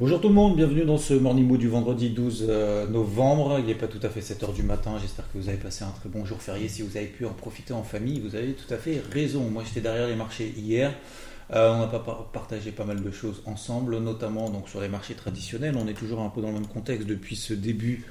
Bonjour tout le monde, bienvenue dans ce Morning Mood du vendredi 12 euh, novembre. Il n'est pas tout à fait 7h du matin, j'espère que vous avez passé un très bon jour férié. Si vous avez pu en profiter en famille, vous avez tout à fait raison. Moi j'étais derrière les marchés hier. Euh, on a pas partagé pas mal de choses ensemble, notamment donc sur les marchés traditionnels. On est toujours un peu dans le même contexte depuis ce début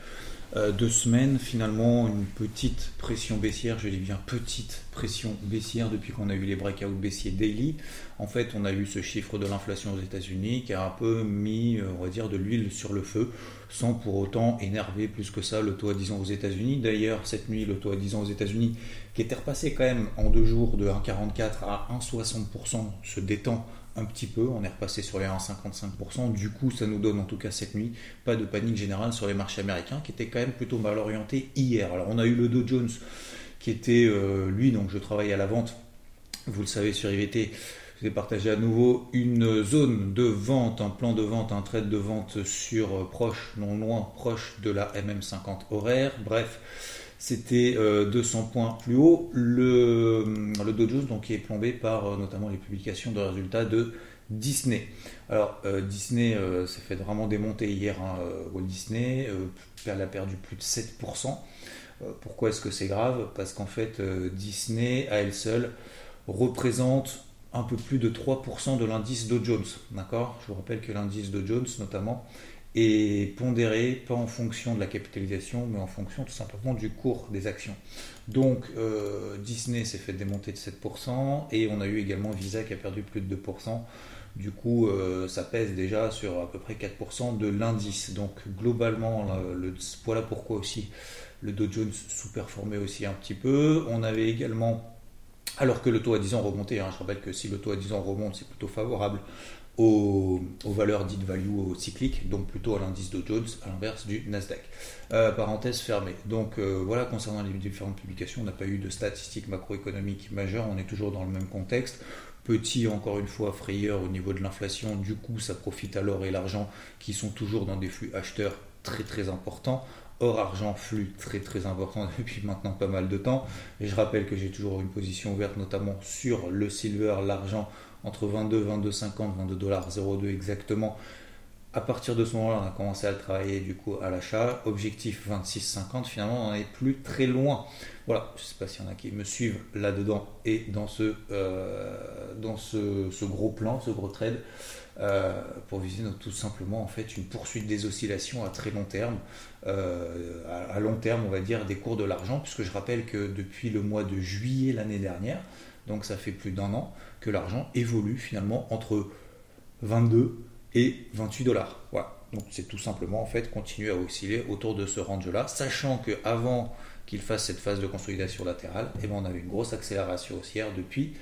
euh, deux semaines, finalement, une petite pression baissière, je dis bien petite pression baissière depuis qu'on a eu les breakouts baissiers daily. En fait, on a eu ce chiffre de l'inflation aux États-Unis qui a un peu mis, euh, on va dire, de l'huile sur le feu, sans pour autant énerver plus que ça le taux à 10 ans aux États-Unis. D'ailleurs, cette nuit, le taux à 10 ans aux États-Unis, qui était repassé quand même en deux jours de 1,44 à 1,60%, se détend un petit peu, on est repassé sur les 1,55%, du coup ça nous donne en tout cas cette nuit pas de panique générale sur les marchés américains qui étaient quand même plutôt mal orientés hier. Alors on a eu le Dow Jones qui était euh, lui, donc je travaille à la vente, vous le savez sur IVT, je vous ai partagé à nouveau une zone de vente, un plan de vente, un trade de vente sur euh, proche, non loin, proche de la MM50 horaire, bref c'était 200 euh, points plus haut. Le, le Dow Jones donc, est plombé par euh, notamment les publications de résultats de Disney. Alors euh, Disney s'est fait vraiment démonter hier. Hein, Walt Disney elle a perdu plus de 7%. pourquoi est-ce que c'est grave? Parce qu'en fait Disney à elle seule représente un peu plus de 3% de l'indice Dow Jones. D'accord? Je vous rappelle que l'indice Dow Jones notamment et pondéré pas en fonction de la capitalisation, mais en fonction tout simplement du cours des actions. Donc euh, Disney s'est fait démonter de 7% et on a eu également Visa qui a perdu plus de 2%. Du coup, euh, ça pèse déjà sur à peu près 4% de l'indice. Donc globalement, le, voilà pourquoi aussi le Dow Jones sous-performait aussi un petit peu. On avait également, alors que le taux à 10 ans remontait, hein, je rappelle que si le taux à 10 ans remonte, c'est plutôt favorable aux, valeurs dites value cycliques, donc plutôt à l'indice Dow Jones, à l'inverse du Nasdaq. Euh, parenthèse fermée. Donc euh, voilà, concernant les différentes publications, on n'a pas eu de statistiques macroéconomiques majeures, on est toujours dans le même contexte. Petit, encore une fois, frayeur au niveau de l'inflation, du coup ça profite à l'or et l'argent qui sont toujours dans des flux acheteurs très très importants. Or argent flux très très important depuis maintenant pas mal de temps. Et je rappelle que j'ai toujours une position ouverte notamment sur le silver, l'argent entre 22, 22, 50, 22 dollars 02 exactement. À partir de ce moment-là, on a commencé à travailler du coup à l'achat. Objectif 26,50. Finalement, on n'en est plus très loin. Voilà, je ne sais pas s'il y en a qui me suivent là-dedans et dans ce, euh, dans ce, gros plan, ce gros trade, euh, pour viser tout simplement en fait une poursuite des oscillations à très long terme, euh, à long terme, on va dire, des cours de l'argent, puisque je rappelle que depuis le mois de juillet l'année dernière, donc ça fait plus d'un an, que l'argent évolue finalement entre 22 et 28 dollars. Donc c'est tout simplement en fait continuer à osciller autour de ce range-là, sachant que avant qu'il fasse cette phase de consolidation latérale, eh ben, on avait une grosse accélération haussière depuis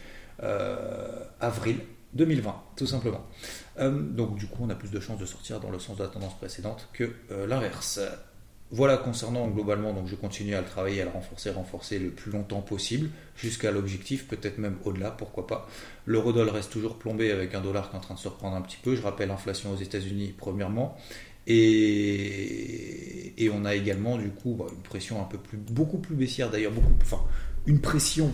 euh, avril 2020, tout simplement. Euh, donc du coup, on a plus de chances de sortir dans le sens de la tendance précédente que euh, l'inverse. Voilà concernant globalement, donc je continue à le travailler, à le renforcer, renforcer le plus longtemps possible, jusqu'à l'objectif, peut-être même au-delà, pourquoi pas. L'euro-dollar reste toujours plombé avec un dollar qui est en train de se reprendre un petit peu. Je rappelle l'inflation aux États-Unis premièrement. Et, on a également du coup bah, une pression un peu plus, beaucoup plus baissière d'ailleurs, beaucoup, enfin une pression,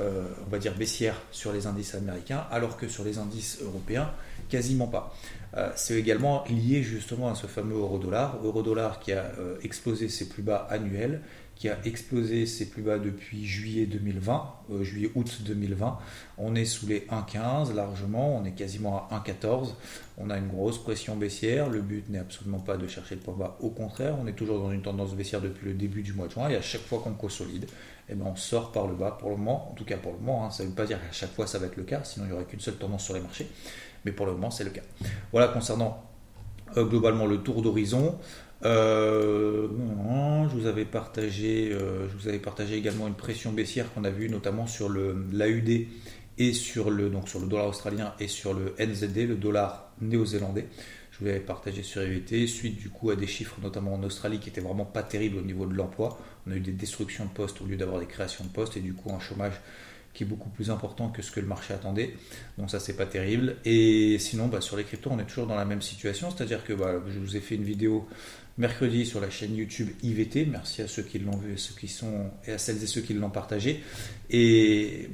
euh, on va dire baissière sur les indices américains, alors que sur les indices européens, quasiment pas. Euh, c'est également lié justement à ce fameux euro-dollar, euro-dollar qui a euh, explosé ses plus bas annuels, qui a explosé ses plus bas depuis juillet 2020, euh, juillet-août 2020. On est sous les 1,15 largement, on est quasiment à 1,14. On a une grosse pression baissière. Le but n'est absolument pas de chercher le point bas, au contraire, on est toujours dans une tendance baissière depuis le début du mois de juin et à chaque fois qu'on consolide, eh ben on sort par le bas pour le moment, en tout cas pour le moment. Hein. ça ne veut pas dire qu'à chaque fois ça va être le cas, sinon il n'y aurait qu'une seule tendance sur les marchés mais pour le moment c'est le cas. Voilà concernant euh, globalement le tour d'horizon. Euh, je vous avais partagé, euh, je vous avais partagé également une pression baissière qu'on a vue notamment sur le l'AUD et sur le, donc sur le dollar australien et sur le NZD, le dollar néo-zélandais. Je vous l'avais partagé sur EVT, suite du coup à des chiffres notamment en Australie qui étaient vraiment pas terribles au niveau de l'emploi. On a eu des destructions de postes au lieu d'avoir des créations de postes et du coup un chômage qui est beaucoup plus important que ce que le marché attendait. Donc ça c'est pas terrible. Et sinon bah, sur les cryptos on est toujours dans la même situation, c'est-à-dire que bah, je vous ai fait une vidéo mercredi sur la chaîne YouTube IVT. Merci à ceux qui l'ont vu et, ceux qui sont, et à celles et ceux qui l'ont partagé. Et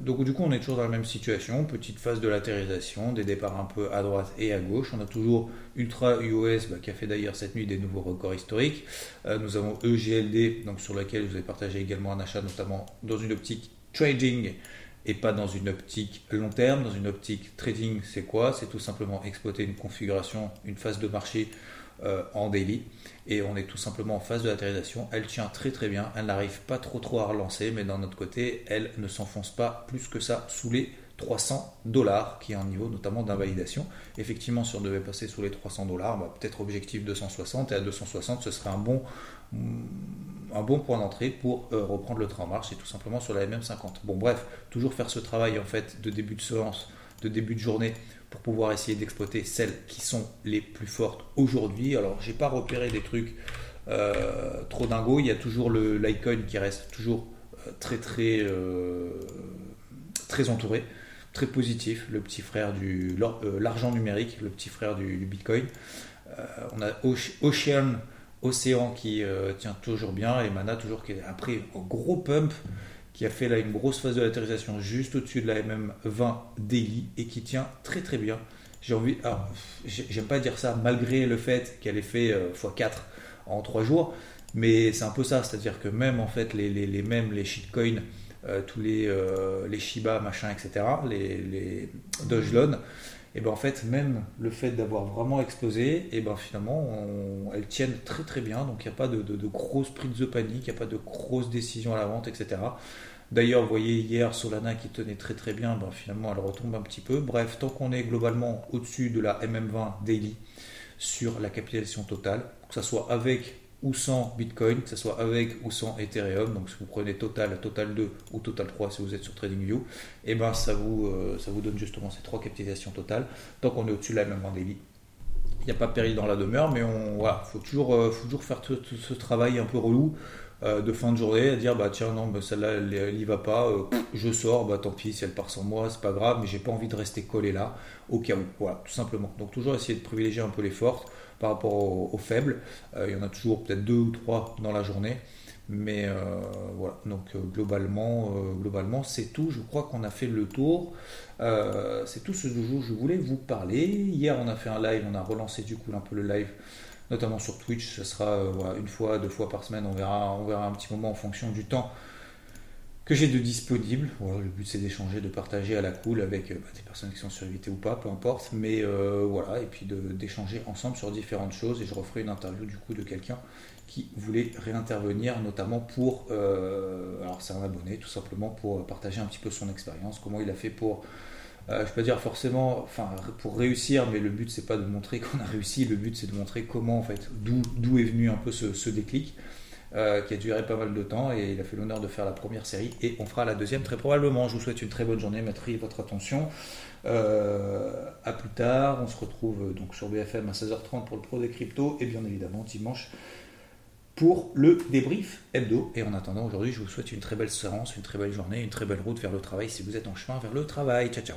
donc du coup, on est toujours dans la même situation. Petite phase de latérisation, des départs un peu à droite et à gauche. On a toujours Ultra UOS bah, qui a fait d'ailleurs cette nuit des nouveaux records historiques. Euh, nous avons EGLD, donc sur lequel vous avez partagé également un achat, notamment dans une optique trading et pas dans une optique long terme. Dans une optique trading, c'est quoi? C'est tout simplement exploiter une configuration, une phase de marché euh, en daily et on est tout simplement en phase de latéralisation. Elle tient très très bien, elle n'arrive pas trop trop à relancer, mais d'un autre côté, elle ne s'enfonce pas plus que ça sous les 300 dollars, qui est un niveau notamment d'invalidation. Effectivement, si on devait passer sous les 300 dollars, bah, peut-être objectif 260, et à 260, ce serait un bon, un bon point d'entrée pour euh, reprendre le train en marche, et tout simplement sur la MM50. Bon, bref, toujours faire ce travail en fait de début de séance, de début de journée pour pouvoir essayer d'exploiter celles qui sont les plus fortes aujourd'hui. Alors, j'ai pas repéré des trucs euh, trop dingos. Il y a toujours l'icon qui reste toujours euh, très très très entouré, très positif. Le petit frère du l'argent numérique, le petit frère du, Bitcoin. on a Ocean Océan qui tient toujours bien et Mana toujours qui est après gros pump qui a fait là une grosse phase de latérisation juste au-dessus de la MM20 daily et qui tient très très bien. J'ai envie, j'aime pas dire ça malgré le fait qu'elle ait fait x4 euh, en 3 jours, mais c'est un peu ça, c'est-à-dire que même en fait les, les, les mêmes les shitcoins, euh, tous les, euh, les Shiba machin etc, les, les Dogeloan, et ben en fait même le fait d'avoir vraiment explosé et ben finalement elles tiennent très très bien donc il n'y a pas de, de, de prises de panique il n'y a pas de grosses décisions à la vente etc d'ailleurs vous voyez hier Solana qui tenait très très bien ben, finalement elle retombe un petit peu. Bref tant qu'on est globalement au dessus de la MM20 daily sur la capitalisation totale que ce soit avec ou sans Bitcoin, que ce soit avec ou sans Ethereum. Donc si vous prenez Total, Total 2 ou Total 3 si vous êtes sur TradingView, et eh ben ça vous, euh, ça vous donne justement ces trois capitalisations totales. Tant qu'on est au-dessus de la même en daily, il n'y a pas péril dans la demeure, mais on voilà, faut toujours, euh, faut toujours faire ce travail un peu relou euh, de fin de journée, à dire bah tiens non, bah, celle-là elle, n'y va pas, je sors, bah tant pis si elle part sans moi, c'est pas grave, mais j'ai pas envie de rester collé là au cas où, voilà, tout simplement. Donc toujours essayer de privilégier un peu les fortes par rapport aux, faibles. Euh, il y en a toujours peut-être deux ou trois dans la journée. Mais euh, voilà, donc euh, globalement, globalement c'est tout. Je crois qu'on a fait le tour. c'est tout ce dont je voulais vous parler. Hier, on a fait un live, on a relancé du coup un peu le live, notamment sur Twitch. Ce sera une fois, deux fois par semaine. On verra, on un petit moment en fonction du temps que j'ai de disponible. Le but c'est d'échanger, de partager à la cool avec euh, bah, des personnes qui sont sur ou pas, peu importe. Mais euh, voilà, et puis d'échanger ensemble sur différentes choses. Et je referai une interview du coup de quelqu'un qui voulait réintervenir, notamment pour, euh, alors c'est un abonné, tout simplement pour partager un petit peu son expérience, comment il a fait pour, je peux dire forcément, enfin pour réussir, mais le but c'est pas de montrer qu'on a réussi, le but c'est de montrer comment en fait, d'où est venu un peu ce, déclic. Euh, qui a duré pas mal de temps et il a fait l'honneur de faire la première série et on fera la deuxième très probablement. Je vous souhaite une très bonne journée, merci votre attention. Euh, à plus tard, on se retrouve donc sur BFM à 16h30 pour le Pro des cryptos et bien évidemment dimanche pour le débrief hebdo. Et en attendant, aujourd'hui, je vous souhaite une très belle séance, une très belle journée, une très belle route vers le travail si vous êtes en chemin vers le travail. Ciao, ciao.